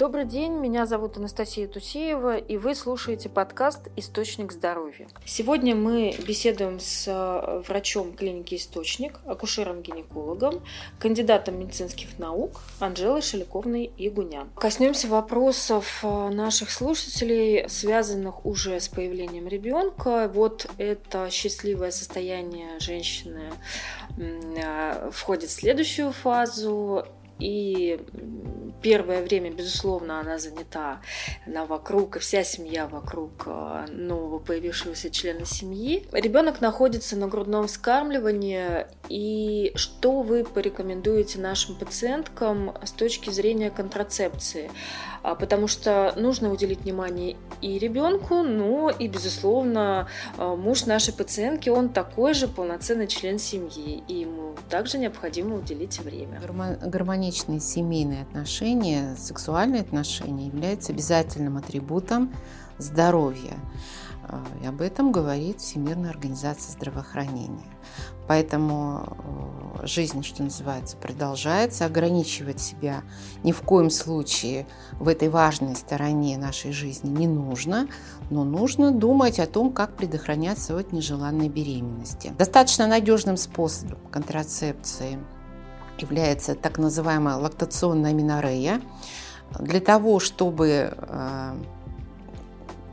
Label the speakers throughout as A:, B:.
A: Добрый день, меня зовут Анастасия Тусеева, и вы слушаете подкаст «Источник здоровья». Сегодня мы беседуем с э, врачом клиники «Источник», акушером-гинекологом, кандидатом медицинских наук Анжелой Шеликовной Игунян. Коснемся вопросов э, наших слушателей, связанных уже с появлением ребенка. Вот это счастливое состояние женщины э, входит в следующую фазу и первое время, безусловно, она занята, она вокруг, и вся семья вокруг э, нового появившегося члена семьи. Ребенок находится на грудном вскармливании, и что вы порекомендуете нашим пациенткам с точки зрения контрацепции? А, потому что нужно уделить внимание и ребенку, но и, безусловно, а, муж нашей пациентки, он такой же полноценный член семьи, и ему также необходимо уделить время.
B: Гармоничные семейные отношения, сексуальные отношения являются обязательным атрибутом здоровья. А, и об этом говорит Всемирная организация здравоохранения. Поэтому э, жизнь, что называется, продолжается. Ограничивать себя ни в коем случае в этой важной стороне нашей жизни не нужно, но нужно думать о том, как предохраняться от нежеланной беременности. Достаточно надежным способом контрацепции является так называемая лактационная минорея. Для того, чтобы э,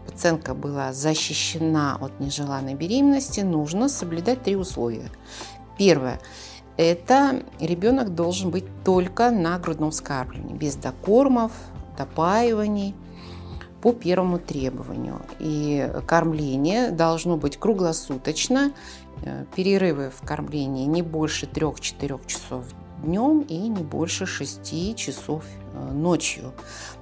B: пациентка была защищена от нежеланной беременности, нужно соблюдать три условия. Первое – это ребенок должен быть только на грудном вскармливании, без докормов, допаиваний, по первому требованию. И кормление должно быть круглосуточно, э, перерывы в кормлении не больше 3-4 часов днем и не больше 6 часов э, ночью.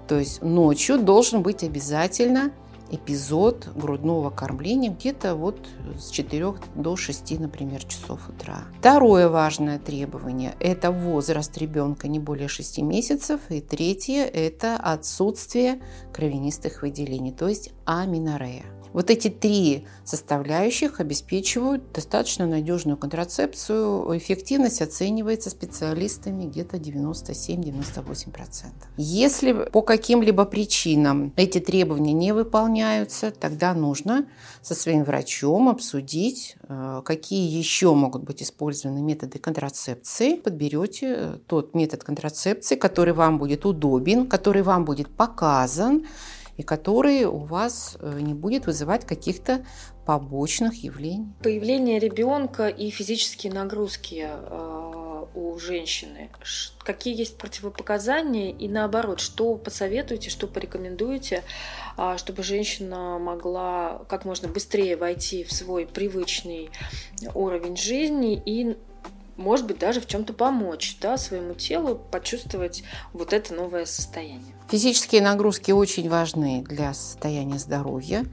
B: То есть ночью должен быть обязательно эпизод грудного кормления где-то вот с 4 до 6, например, часов утра. Второе важное требование – это возраст ребенка не более 6 месяцев. И третье – это отсутствие кровянистых выделений, то есть аминорея. Вот эти три составляющих обеспечивают достаточно надежную контрацепцию. Эффективность оценивается специалистами где-то 97-98%. Если по каким-либо причинам эти требования не выполняются, тогда нужно со своим врачом обсудить, э, какие еще могут быть использованы методы контрацепции. Подберете э, тот метод контрацепции, который вам будет удобен, который вам будет показан, и который у вас э, не будет вызывать каких-то побочных явлений.
A: Появление ребенка и физические нагрузки у женщины. Какие есть противопоказания и наоборот, что посоветуете, что порекомендуете, а, чтобы женщина могла как можно быстрее войти в свой привычный уровень жизни и может быть, даже в чем-то помочь да, своему телу почувствовать вот это новое состояние.
B: Физические нагрузки очень важны для состояния здоровья.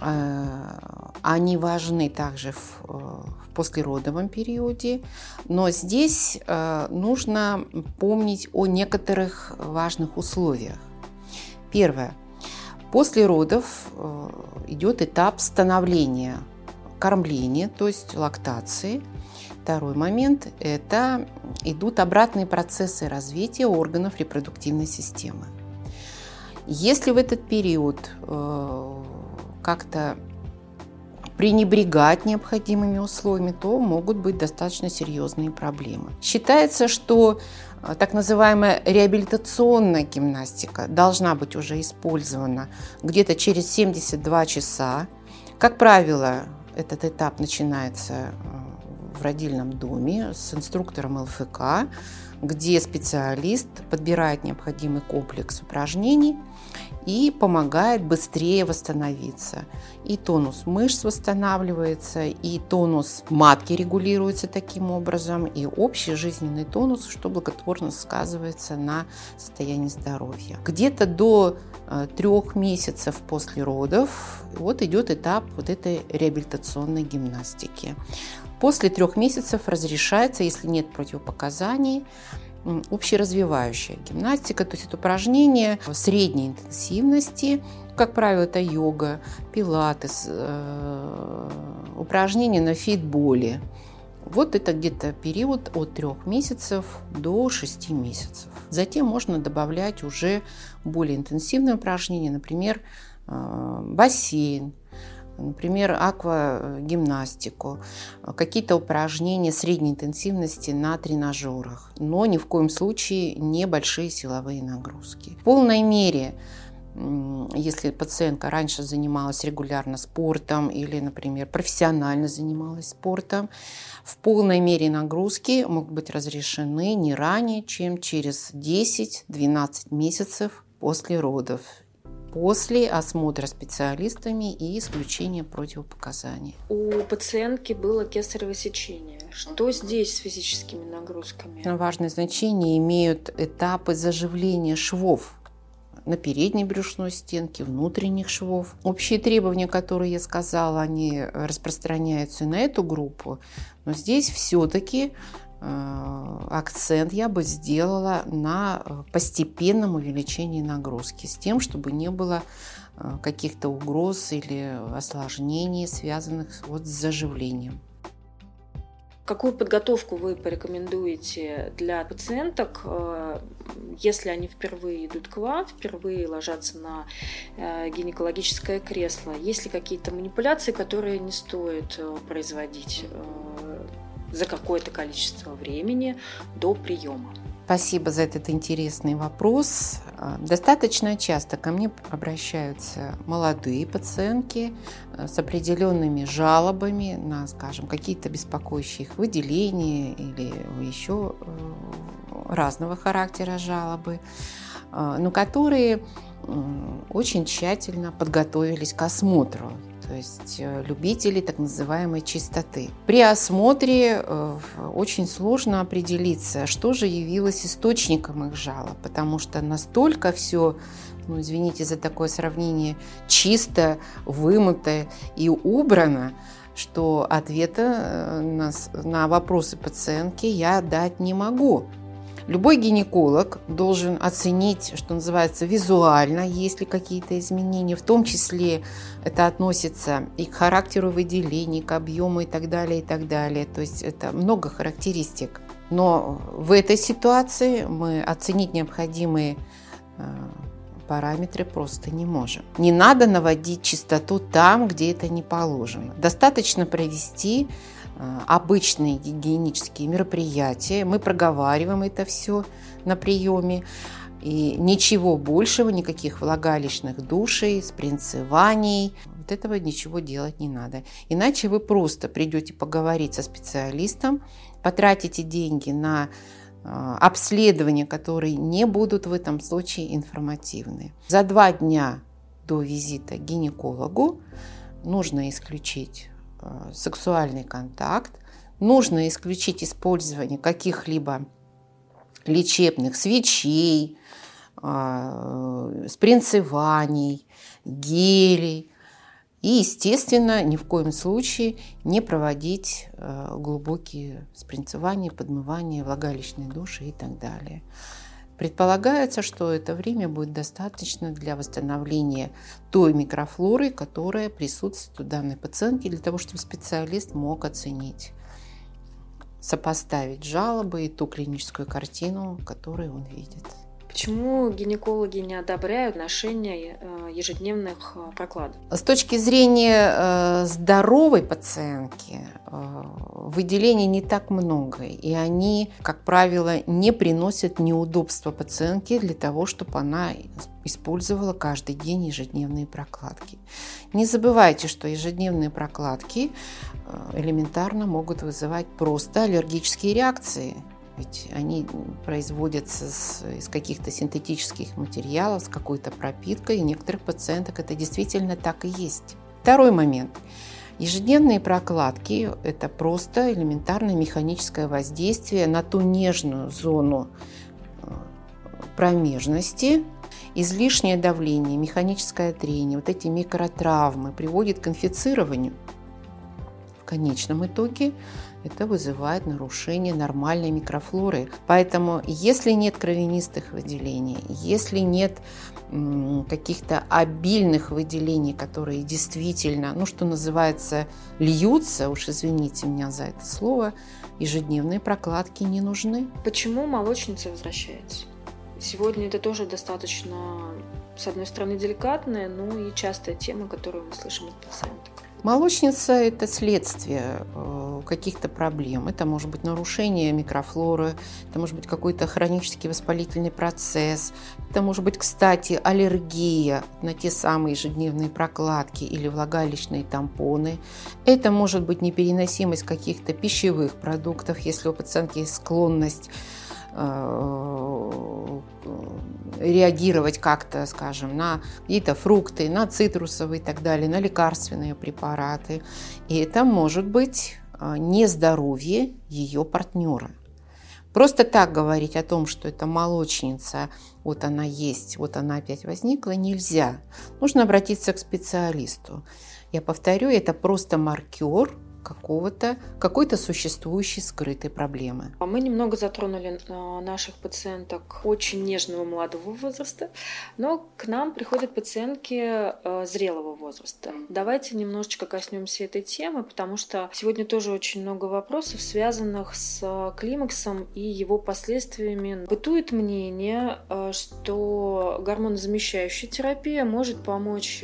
B: Э, они важны также в, э, в послеродовом периоде, но здесь э, нужно помнить о некоторых важных условиях. Первое. После родов идет этап становления кормления, то есть лактации – Второй момент – это идут обратные процессы развития органов репродуктивной системы. Если в этот период как-то пренебрегать необходимыми условиями, то могут быть достаточно серьезные проблемы. Считается, что э, так называемая реабилитационная гимнастика должна быть уже использована где-то через 72 часа. Как правило, этот этап начинается э, в родильном доме с инструктором ЛФК, где специалист подбирает необходимый комплекс упражнений и помогает быстрее восстановиться. И тонус мышц восстанавливается, и тонус матки регулируется таким образом, и общий жизненный тонус, что благотворно сказывается на состоянии здоровья. Где-то до э, трех месяцев после родов вот идет этап вот этой реабилитационной гимнастики. После трех месяцев разрешается, если нет противопоказаний, общеразвивающая гимнастика, то есть это упражнения средней интенсивности, как правило, это йога, пилатес, э, упражнения на фитболе, Вот это где-то период от 3 месяцев до 6 месяцев. Затем можно добавлять уже более интенсивные упражнения, например, э, бассейн, например, аквагимнастику, какие-то упражнения средней интенсивности на тренажерах, но ни в коем случае не большие силовые нагрузки. В полной мере если пациентка раньше занималась регулярно спортом или, например, профессионально занималась спортом, в полной мере нагрузки могут быть разрешены не ранее, чем через 10-12 месяцев после родов после осмотра специалистами и исключения противопоказаний.
A: У пациентки было кесарево сечение. Что здесь с физическими нагрузками?
B: Важное значение имеют этапы заживления швов на передней брюшной стенке, внутренних швов. Общие требования, которые я сказала, они распространяются на эту группу, но здесь все-таки акцент я бы сделала на постепенном увеличении нагрузки с тем, чтобы не было э, каких-то угроз или осложнений, связанных вот с заживлением.
A: Какую подготовку вы порекомендуете для пациенток, э, если они впервые идут к вам, впервые ложатся на э, гинекологическое кресло? Есть ли какие-то манипуляции, которые не стоит э, производить за какое-то количество времени до приема?
B: Спасибо за этот интересный вопрос. А, достаточно часто ко мне обращаются молодые пациентки э, с определенными жалобами на, скажем, какие-то беспокоящие их выделения или еще э, разного характера жалобы, а, но которые очень тщательно подготовились к осмотру то есть э, любители так называемой чистоты. При осмотре э, очень сложно определиться, что же явилось источником их жалоб, потому что настолько все ну, извините за такое сравнение, чисто, вымыто и убрано, что ответа э, на, на вопросы пациентки я дать не могу. Любой гинеколог должен оценить, что называется, визуально, есть ли какие-то изменения, в том числе это относится и к характеру выделений, к объему и так далее, и так далее. То есть это много характеристик. Но в этой ситуации мы оценить необходимые э, параметры просто не можем. Не надо наводить чистоту там, где это не положено. Достаточно провести обычные гигиенические мероприятия. Мы проговариваем это все на приеме. И ничего большего, никаких влагалищных душей, спринцеваний, вот этого ничего делать не надо. Иначе вы просто придете поговорить со специалистом, потратите деньги на э, обследования, которые не будут в этом случае информативны. За два дня до визита к гинекологу нужно исключить Э, сексуальный контакт, нужно исключить использование каких-либо лечебных свечей, э, спринцеваний, гелей. И, естественно, ни в коем случае не проводить э, глубокие спринцевания, подмывания, влагалищные души и так далее. Предполагается, что это время будет достаточно для восстановления той микрофлоры, которая присутствует у данной пациентки, для того, чтобы специалист мог оценить, сопоставить жалобы и ту клиническую картину, которую он видит.
A: Почему гинекологи не одобряют ношение э, ежедневных э, прокладов?
B: С точки зрения э, здоровой пациентки выделений не так много, и они, как правило, не приносят неудобства пациентке для того, чтобы она использовала каждый день ежедневные прокладки. Не забывайте, что ежедневные прокладки элементарно могут вызывать просто аллергические реакции – ведь они производятся с, из каких-то синтетических материалов, с какой-то пропиткой. И у некоторых пациенток это действительно так и есть. Второй момент. Ежедневные прокладки – это просто элементарное механическое воздействие на ту нежную зону э, промежности. Излишнее давление, механическое трение, вот эти микротравмы приводят к инфицированию. В конечном итоге это вызывает нарушение нормальной микрофлоры. Поэтому, если нет кровянистых выделений, если нет каких-то обильных выделений, которые действительно, ну, что называется, льются, уж извините меня за это слово, ежедневные прокладки не нужны.
A: Почему молочница возвращается? Сегодня это тоже достаточно, с одной стороны, деликатная, но и частая тема, которую мы слышим от пациенток.
B: Молочница – это следствие э, каких-то проблем. Это может быть нарушение микрофлоры, это может быть какой-то хронический воспалительный процесс, это может быть, кстати, аллергия на те самые ежедневные прокладки или влагалищные тампоны. Это может быть непереносимость каких-то пищевых продуктов, если у пациентки есть склонность реагировать как-то, скажем, на какие-то фрукты, на цитрусовые и так далее, на лекарственные препараты. И это может быть э, нездоровье ее партнера. Просто так говорить о том, что это молочница, вот она есть, вот она опять возникла, нельзя. Нужно обратиться к специалисту. Я повторю, это просто маркер какого-то, какой-то существующей скрытой проблемы.
A: А мы немного затронули а, наших пациенток очень нежного молодого возраста, но к нам приходят пациентки а, зрелого возраста. Давайте немножечко коснемся этой темы, потому что сегодня тоже очень много вопросов, связанных с климаксом и его последствиями. Бытует мнение, что гормонозамещающая терапия может помочь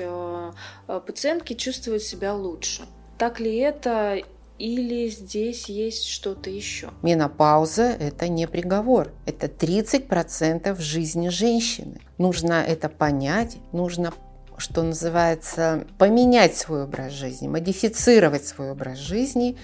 A: пациентке чувствовать себя лучше. Так ли это или здесь есть что-то еще?
B: Менопауза – это не приговор. Это 30% жизни женщины. Нужно это понять, нужно что называется, поменять свой образ жизни, модифицировать свой образ жизни,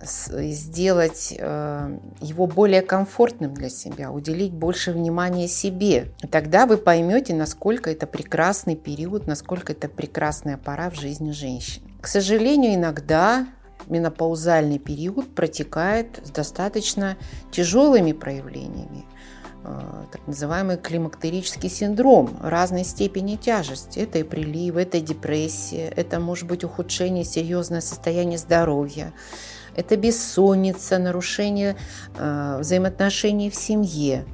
B: сделать э, его более комфортным для себя, уделить больше внимания себе. Тогда вы поймете, насколько это прекрасный период, насколько это прекрасная пора в жизни женщины. К сожалению, иногда менопаузальный период протекает с достаточно тяжелыми проявлениями так называемый климактерический синдром разной степени тяжести. Это и прилив, это депрессия, это может быть ухудшение, серьезное состояние здоровья, это бессонница, нарушение э, взаимоотношений в семье.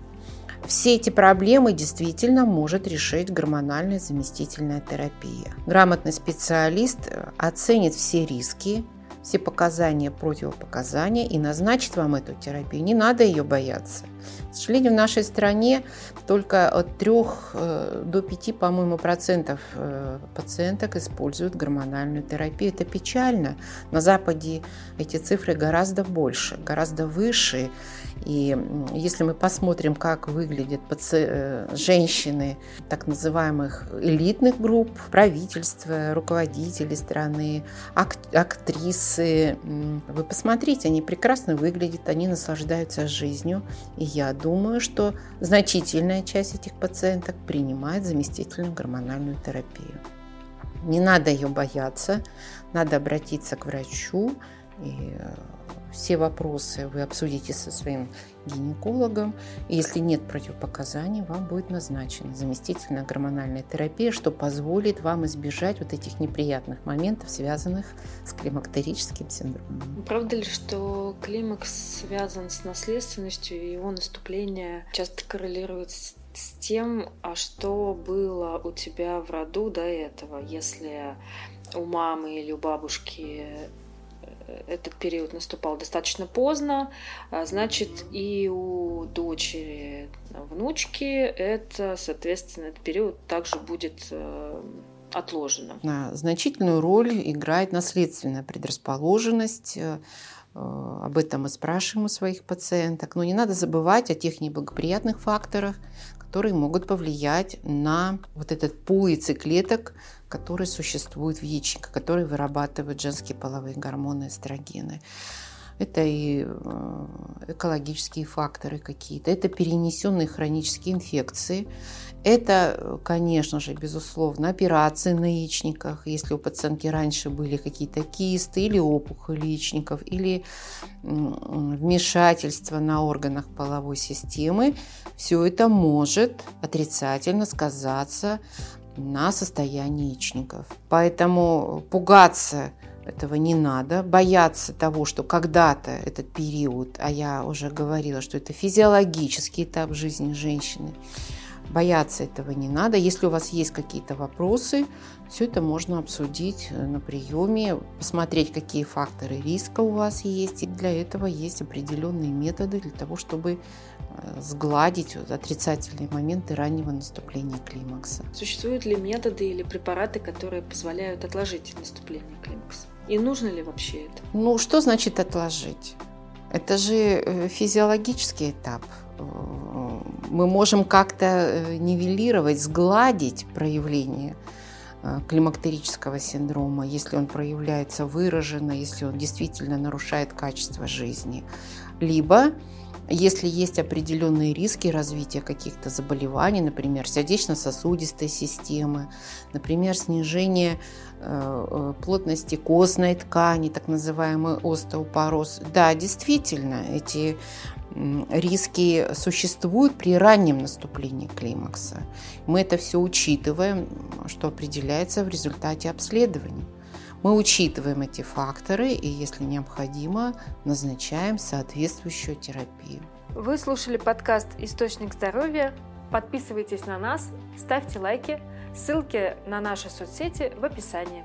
B: Все эти проблемы действительно может решить гормональная заместительная терапия. Грамотный специалист э, оценит все риски, все показания, противопоказания и назначит вам эту терапию. Не надо ее бояться. К сожалению, в нашей стране только от 3 э, до 5, по-моему, процентов э, пациенток используют гормональную терапию. Это печально. На Западе эти цифры гораздо больше, гораздо выше. И если мы посмотрим, как выглядят э, женщины так называемых элитных групп, правительства, руководители страны, актрисы, вы посмотрите, они прекрасно выглядят, они наслаждаются жизнью. И я думаю, что значительная часть этих пациенток принимает заместительную гормональную терапию. Не надо ее бояться, надо обратиться к врачу и э, все вопросы вы обсудите со своим гинекологом. Если нет противопоказаний, вам будет назначена заместительная гормональная терапия, что позволит вам избежать вот этих неприятных моментов, связанных с климактерическим синдромом.
A: Правда ли, что климакс связан с наследственностью, и его наступление часто коррелирует с с тем, а что было у тебя в роду до этого, если у мамы или у бабушки этот период наступал достаточно поздно, а, значит, и у дочери, внучки это, соответственно, этот период также будет э, отложенным.
B: Значительную роль играет наследственная предрасположенность э, об этом мы спрашиваем у своих пациенток. Но не надо забывать о тех неблагоприятных факторах, которые могут повлиять на вот этот пул яйцеклеток, который существует в яичнике, который вырабатывают женские половые гормоны эстрогены. Это и э, экологические факторы какие-то, это перенесенные хронические инфекции, это, конечно же, безусловно, операции на яичниках, если у пациентки раньше были какие-то кисты или опухоли яичников, или вмешательство на органах половой системы, все это может отрицательно сказаться на состоянии яичников. Поэтому пугаться этого не надо. Бояться того, что когда-то этот период, а я уже говорила, что это физиологический этап жизни женщины, бояться этого не надо. Если у вас есть какие-то вопросы, все это можно обсудить э, на приеме, посмотреть, какие факторы риска у вас есть. И для этого есть определенные методы для того, чтобы э, сгладить отрицательные моменты раннего наступления климакса.
A: Существуют ли методы или препараты, которые позволяют отложить наступление климакса? И нужно ли вообще это?
B: Ну, что значит отложить? Это же э, физиологический этап мы можем как-то э, нивелировать, сгладить проявление э, климактерического синдрома, если он проявляется выраженно, если он действительно нарушает качество жизни. Либо если есть определенные риски развития каких-то заболеваний, например, сердечно-сосудистой системы, например, снижение э, плотности костной ткани, так называемый остеопороз. Да, действительно, эти риски существуют при раннем наступлении климакса. Мы это все учитываем, что определяется в результате обследования. Мы учитываем эти факторы и, если необходимо, назначаем соответствующую терапию.
A: Вы слушали подкаст «Источник здоровья». Подписывайтесь на нас, ставьте лайки. Ссылки на наши соцсети в описании.